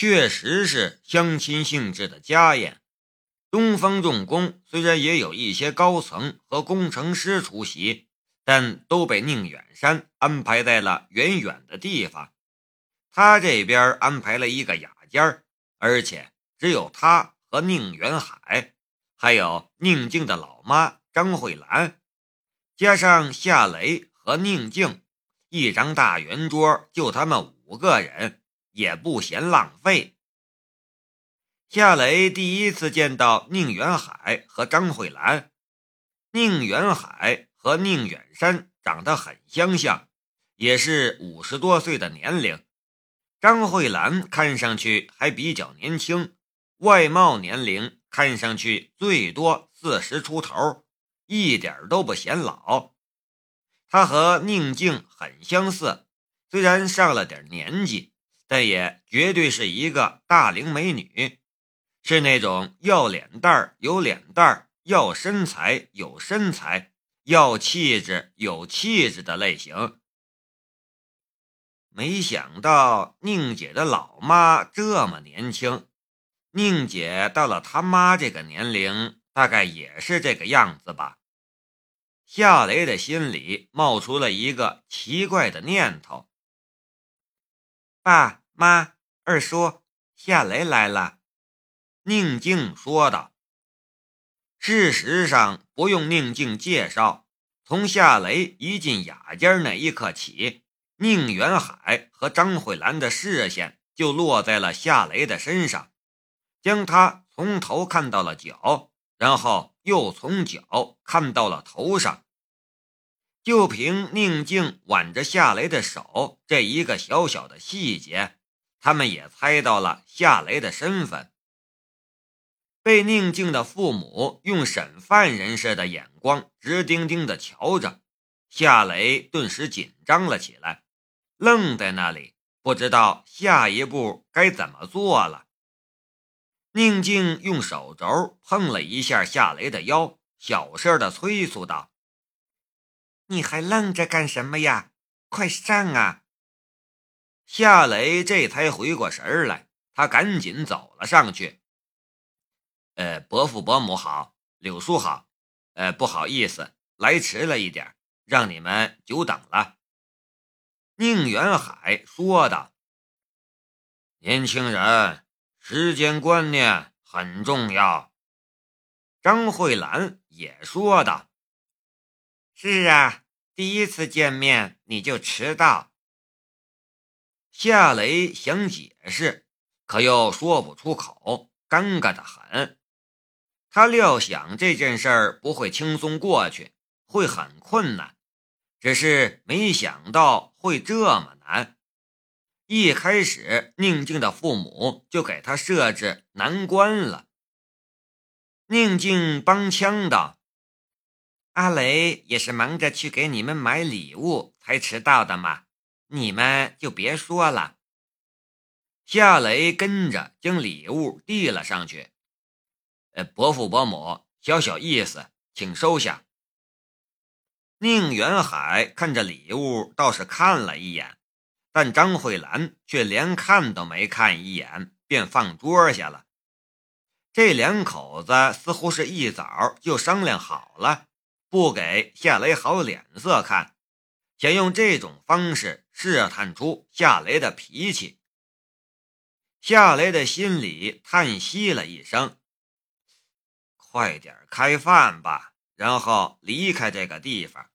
确实是相亲性质的家宴。东方重工虽然也有一些高层和工程师出席，但都被宁远山安排在了远远的地方。他这边安排了一个雅间而且只有他和宁远海，还有宁静的老妈张慧兰，加上夏雷和宁静，一张大圆桌就他们五个人，也不嫌浪费。夏雷第一次见到宁远海和张慧兰，宁远海和宁远山长得很相像，也是五十多岁的年龄。张慧兰看上去还比较年轻，外貌年龄看上去最多四十出头，一点都不显老。她和宁静很相似，虽然上了点年纪，但也绝对是一个大龄美女。是那种要脸蛋儿有脸蛋儿，要身材有身材，要气质有气质的类型。没想到宁姐的老妈这么年轻，宁姐到了他妈这个年龄，大概也是这个样子吧。夏雷的心里冒出了一个奇怪的念头：爸妈、二叔，夏雷来了。宁静说道：“事实上，不用宁静介绍，从夏雷一进雅间那一刻起，宁远海和张慧兰的视线就落在了夏雷的身上，将他从头看到了脚，然后又从脚看到了头上。就凭宁静挽着夏雷的手这一个小小的细节，他们也猜到了夏雷的身份。”被宁静的父母用审犯人似的眼光直盯盯地瞧着，夏雷顿时紧张了起来，愣在那里，不知道下一步该怎么做了。宁静用手肘碰了一下夏雷的腰，小声地催促道：“你还愣着干什么呀？快上啊！”夏雷这才回过神来，他赶紧走了上去。呃，伯父伯母好，柳叔好，呃，不好意思，来迟了一点，让你们久等了。宁远海说道：“年轻人，时间观念很重要。”张慧兰也说道：“是啊，第一次见面你就迟到。”夏雷想解释，可又说不出口，尴尬的很。他料想这件事儿不会轻松过去，会很困难，只是没想到会这么难。一开始，宁静的父母就给他设置难关了。宁静帮腔道：“阿雷也是忙着去给你们买礼物才迟到的嘛，你们就别说了。”夏雷跟着将礼物递了上去。伯父伯母，小小意思，请收下。宁远海看着礼物，倒是看了一眼，但张慧兰却连看都没看一眼，便放桌下了。这两口子似乎是一早就商量好了，不给夏雷好脸色看，想用这种方式试探出夏雷的脾气。夏雷的心里叹息了一声。快点开饭吧，然后离开这个地方。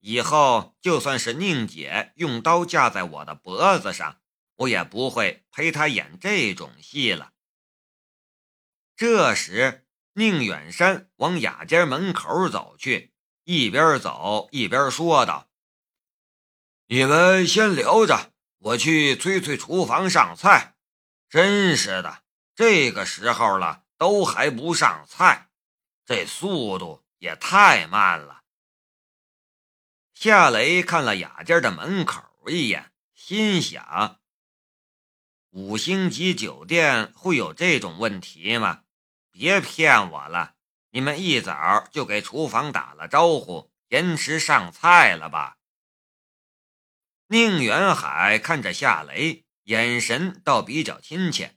以后就算是宁姐用刀架在我的脖子上，我也不会陪她演这种戏了。这时，宁远山往雅间门口走去，一边走一边说道：“你们先留着，我去催催厨房上菜。真是的，这个时候了，都还不上菜。”这速度也太慢了。夏雷看了雅间的门口一眼，心想：五星级酒店会有这种问题吗？别骗我了！你们一早就给厨房打了招呼，延迟上菜了吧？宁远海看着夏雷，眼神倒比较亲切，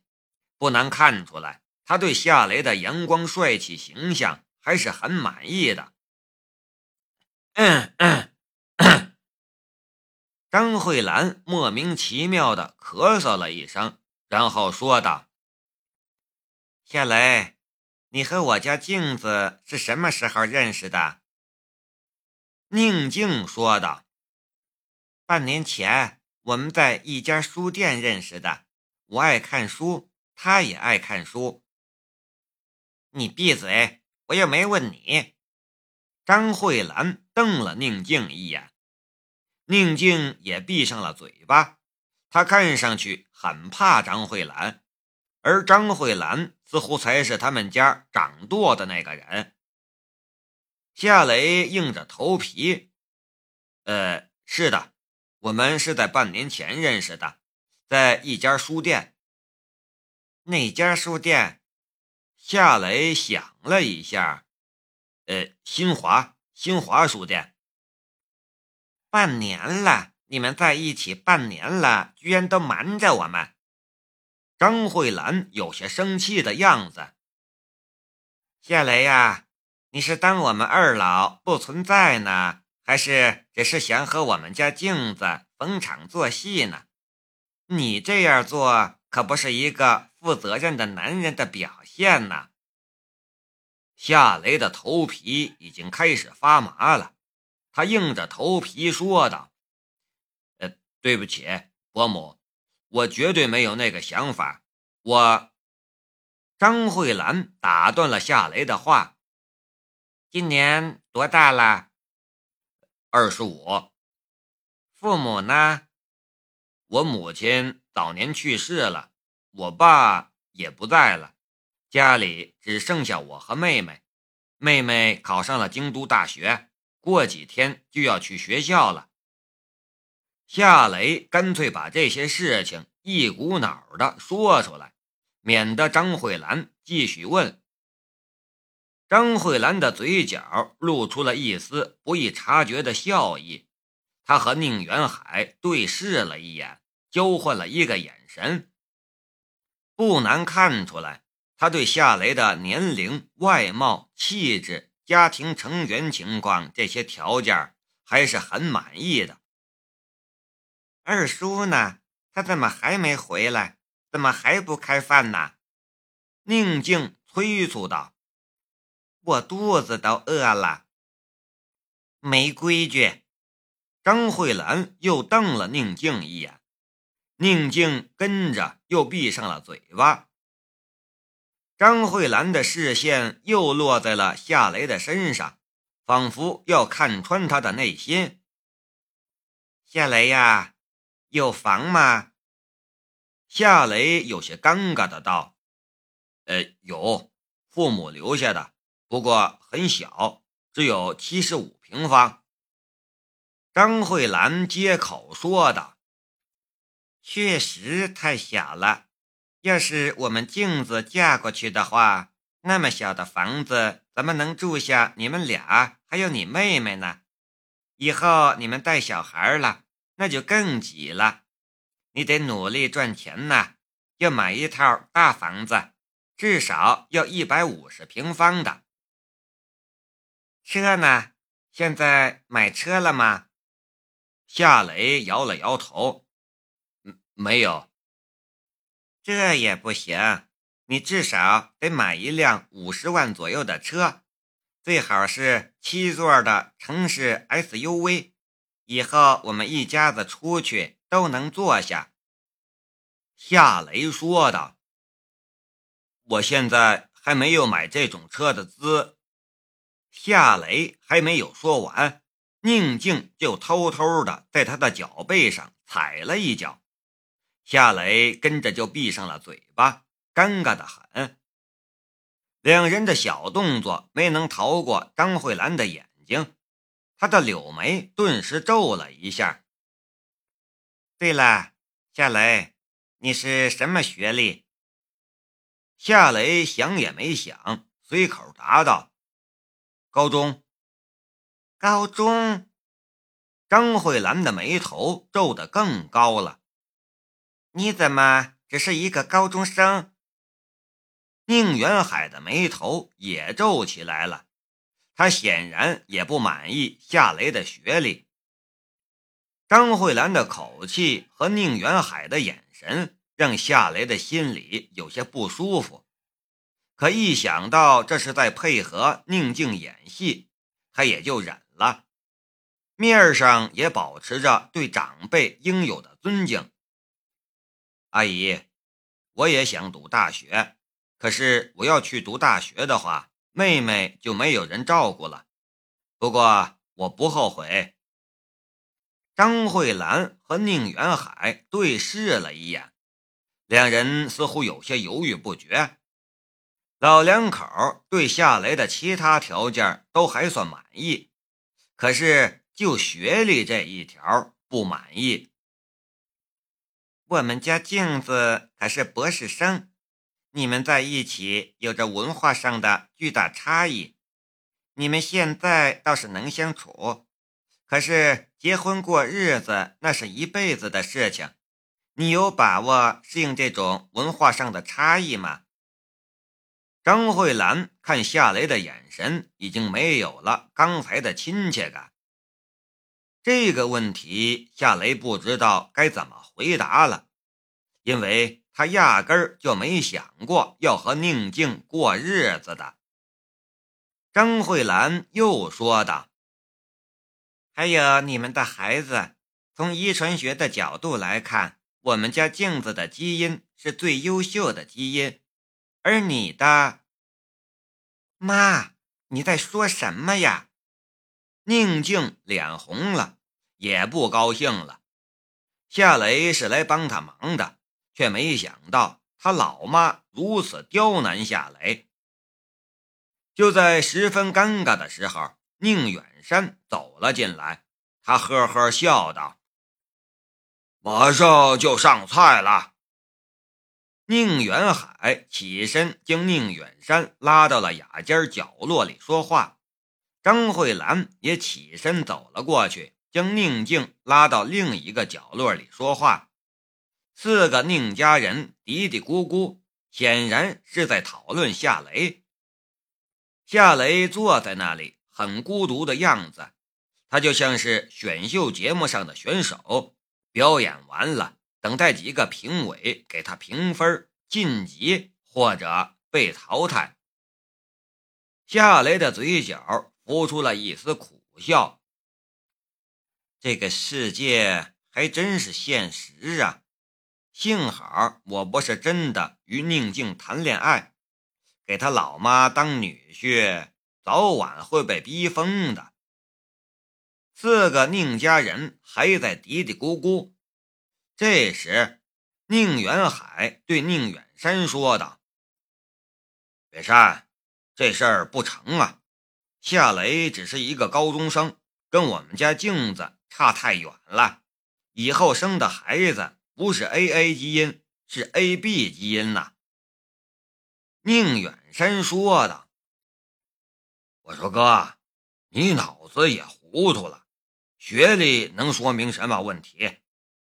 不难看出来，他对夏雷的阳光帅气形象还是很满意的。嗯嗯。张慧兰莫名其妙的咳嗽了一声，然后说道：“夏雷，你和我家镜子是什么时候认识的？”宁静说道：“半年前，我们在一家书店认识的。我爱看书，他也爱看书。”你闭嘴！我又没问你。张慧兰瞪了宁静一眼。宁静也闭上了嘴巴，他看上去很怕张慧兰，而张慧兰似乎才是他们家掌舵的那个人。夏雷硬着头皮：“呃，是的，我们是在半年前认识的，在一家书店。哪家书店？”夏雷想了一下：“呃，新华，新华书店。”半年了，你们在一起半年了，居然都瞒着我们。张慧兰有些生气的样子。夏雷呀，你是当我们二老不存在呢，还是只是想和我们家镜子逢场作戏呢？你这样做可不是一个负责任的男人的表现呢。夏雷的头皮已经开始发麻了。他硬着头皮说道：“呃，对不起，伯母，我绝对没有那个想法。”我，张慧兰打断了夏雷的话：“今年多大了？”“二十五。”“父母呢？”“我母亲早年去世了，我爸也不在了，家里只剩下我和妹妹。妹妹考上了京都大学。”过几天就要去学校了。夏雷干脆把这些事情一股脑的说出来，免得张慧兰继续问。张慧兰的嘴角露出了一丝不易察觉的笑意，她和宁远海对视了一眼，交换了一个眼神。不难看出来，他对夏雷的年龄、外貌、气质。家庭成员情况这些条件还是很满意的。二叔呢？他怎么还没回来？怎么还不开饭呢？宁静催促道：“我肚子都饿了。”没规矩。张慧兰又瞪了宁静一眼，宁静跟着又闭上了嘴巴。张慧兰的视线又落在了夏雷的身上，仿佛要看穿他的内心。夏雷呀，有房吗？夏雷有些尴尬的道：“呃，有，父母留下的，不过很小，只有七十五平方。”张慧兰接口说道：“确实太小了。”要是我们镜子嫁过去的话，那么小的房子怎么能住下你们俩还有你妹妹呢？以后你们带小孩了，那就更挤了。你得努力赚钱呐，要买一套大房子，至少要一百五十平方的。车呢？现在买车了吗？夏雷摇了摇头，嗯，没有。这也不行，你至少得买一辆五十万左右的车，最好是七座的城市 SUV，以后我们一家子出去都能坐下。”夏雷说道。“我现在还没有买这种车的资。”夏雷还没有说完，宁静就偷偷的在他的脚背上踩了一脚。夏雷跟着就闭上了嘴巴，尴尬的很。两人的小动作没能逃过张慧兰的眼睛，他的柳眉顿时皱了一下。对了，夏雷，你是什么学历？夏雷想也没想，随口答道：“高中。”高中。张慧兰的眉头皱得更高了。你怎么只是一个高中生？宁远海的眉头也皱起来了，他显然也不满意夏雷的学历。张慧兰的口气和宁远海的眼神让夏雷的心里有些不舒服，可一想到这是在配合宁静演戏，他也就忍了，面上也保持着对长辈应有的尊敬。阿姨，我也想读大学，可是我要去读大学的话，妹妹就没有人照顾了。不过我不后悔。张慧兰和宁远海对视了一眼，两人似乎有些犹豫不决。老两口对夏雷的其他条件都还算满意，可是就学历这一条不满意。我们家镜子可是博士生，你们在一起有着文化上的巨大差异。你们现在倒是能相处，可是结婚过日子那是一辈子的事情，你有把握适应这种文化上的差异吗？张慧兰看夏雷的眼神已经没有了刚才的亲切感。这个问题，夏雷不知道该怎么回答了，因为他压根儿就没想过要和宁静过日子的。张慧兰又说道：“还有你们的孩子，从遗传学的角度来看，我们家镜子的基因是最优秀的基因，而你的……妈，你在说什么呀？”宁静脸红了，也不高兴了。夏雷是来帮他忙的，却没想到他老妈如此刁难夏雷。就在十分尴尬的时候，宁远山走了进来，他呵呵笑道：“马上就上菜了。”宁远海起身将宁远山拉到了雅间角落里说话。张慧兰也起身走了过去，将宁静拉到另一个角落里说话。四个宁家人嘀嘀咕咕，显然是在讨论夏雷。夏雷坐在那里，很孤独的样子，他就像是选秀节目上的选手，表演完了，等待几个评委给他评分、晋级或者被淘汰。夏雷的嘴角。浮出了一丝苦笑。这个世界还真是现实啊！幸好我不是真的与宁静谈恋爱，给他老妈当女婿，早晚会被逼疯的。四个宁家人还在嘀嘀咕咕。这时，宁远海对宁远山说道：“远山，这事儿不成啊。”夏雷只是一个高中生，跟我们家镜子差太远了。以后生的孩子不是 AA 基因，是 AB 基因呐。宁远山说的。我说哥，你脑子也糊涂了，学历能说明什么问题？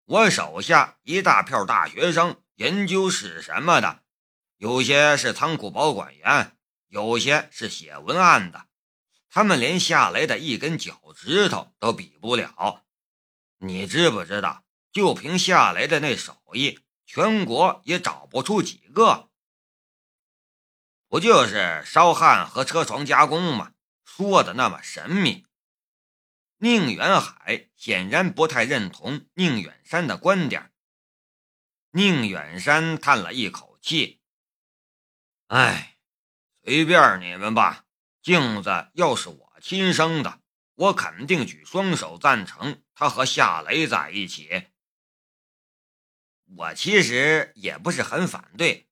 我手下一大票大学生，研究室什么的，有些是仓库保管员，有些是写文案的。他们连夏雷的一根脚趾头都比不了，你知不知道？就凭夏雷的那手艺，全国也找不出几个。不就是烧焊和车床加工吗？说的那么神秘。宁远海显然不太认同宁远山的观点。宁远山叹了一口气：“哎，随便你们吧。”镜子要是我亲生的，我肯定举双手赞成他和夏雷在一起。我其实也不是很反对，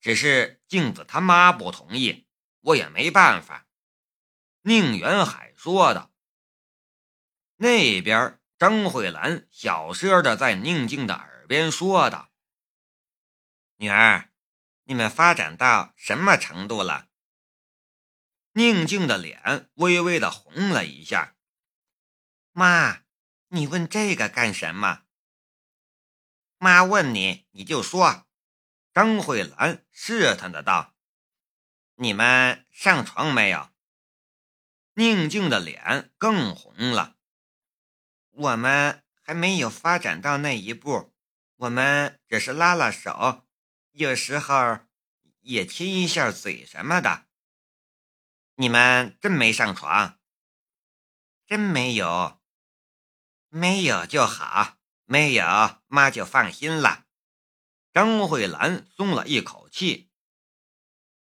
只是镜子他妈不同意，我也没办法。”宁远海说道。那边，张慧兰小声的在宁静的耳边说道：“女儿，你们发展到什么程度了？”宁静的脸微微的红了一下。妈，你问这个干什么？妈问你，你就说。张慧兰试探的道。你们上床没有？宁静的脸更红了。我们还没有发展到那一步，我们只是拉拉手，有时候也亲一下嘴什么的。你们真没上床？真没有？没有就好，没有妈就放心了。张慧兰松了一口气。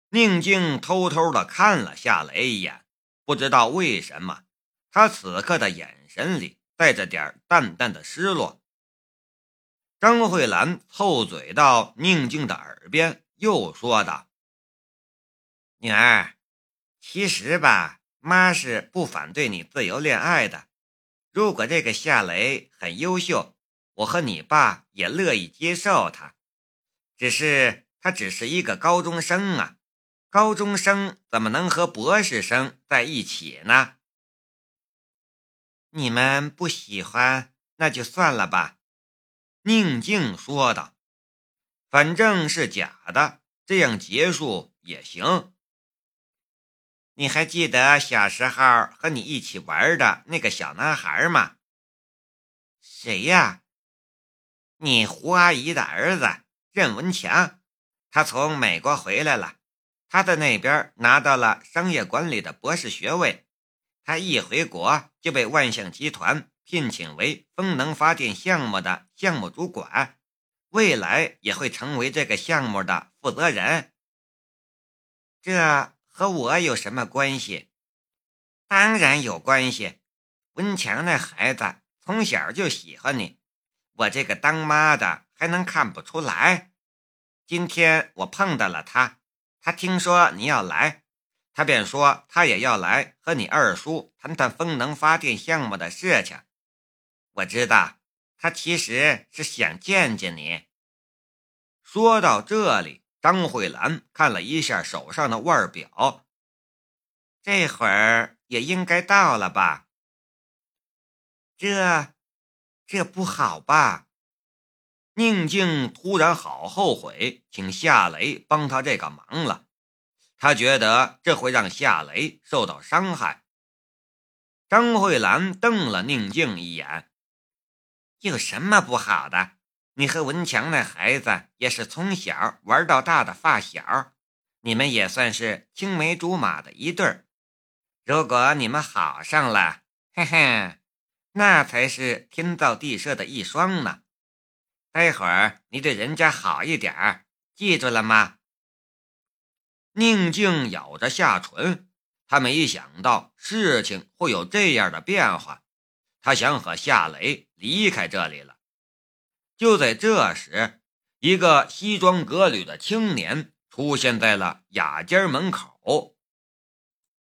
宁静偷偷的看了夏雷一眼，不知道为什么，他此刻的眼神里带着点淡淡的失落。张慧兰凑嘴到宁静的耳边，又说道：“女儿，其实吧，妈是不反对你自由恋爱的。如果这个夏雷很优秀，我和你爸也乐意接受他。只是他只是一个高中生啊。”高中生怎么能和博士生在一起呢？你们不喜欢，那就算了吧。”宁静说道，“反正是假的，这样结束也行。你还记得小时候和你一起玩的那个小男孩吗？谁呀？你胡阿姨的儿子任文强，他从美国回来了。”他在那边拿到了商业管理的博士学位，他一回国就被万象集团聘请为风能发电项目的项目主管，未来也会成为这个项目的负责人。这和我有什么关系？当然有关系。文强那孩子从小就喜欢你，我这个当妈的还能看不出来？今天我碰到了他。他听说你要来，他便说他也要来和你二叔谈谈风能发电项目的事情。我知道他其实是想见见你。说到这里，张慧兰看了一下手上的腕表，这会儿也应该到了吧？这，这不好吧？宁静突然好后悔请夏雷帮他这个忙了，他觉得这会让夏雷受到伤害。张慧兰瞪了宁静一眼：“有什么不好的？你和文强那孩子也是从小玩到大的发小，你们也算是青梅竹马的一对儿。如果你们好上了，嘿嘿，那才是天造地设的一双呢。”待会儿你对人家好一点儿，记住了吗？宁静咬着下唇，他没想到事情会有这样的变化，他想和夏雷离开这里了。就在这时，一个西装革履的青年出现在了雅间门口。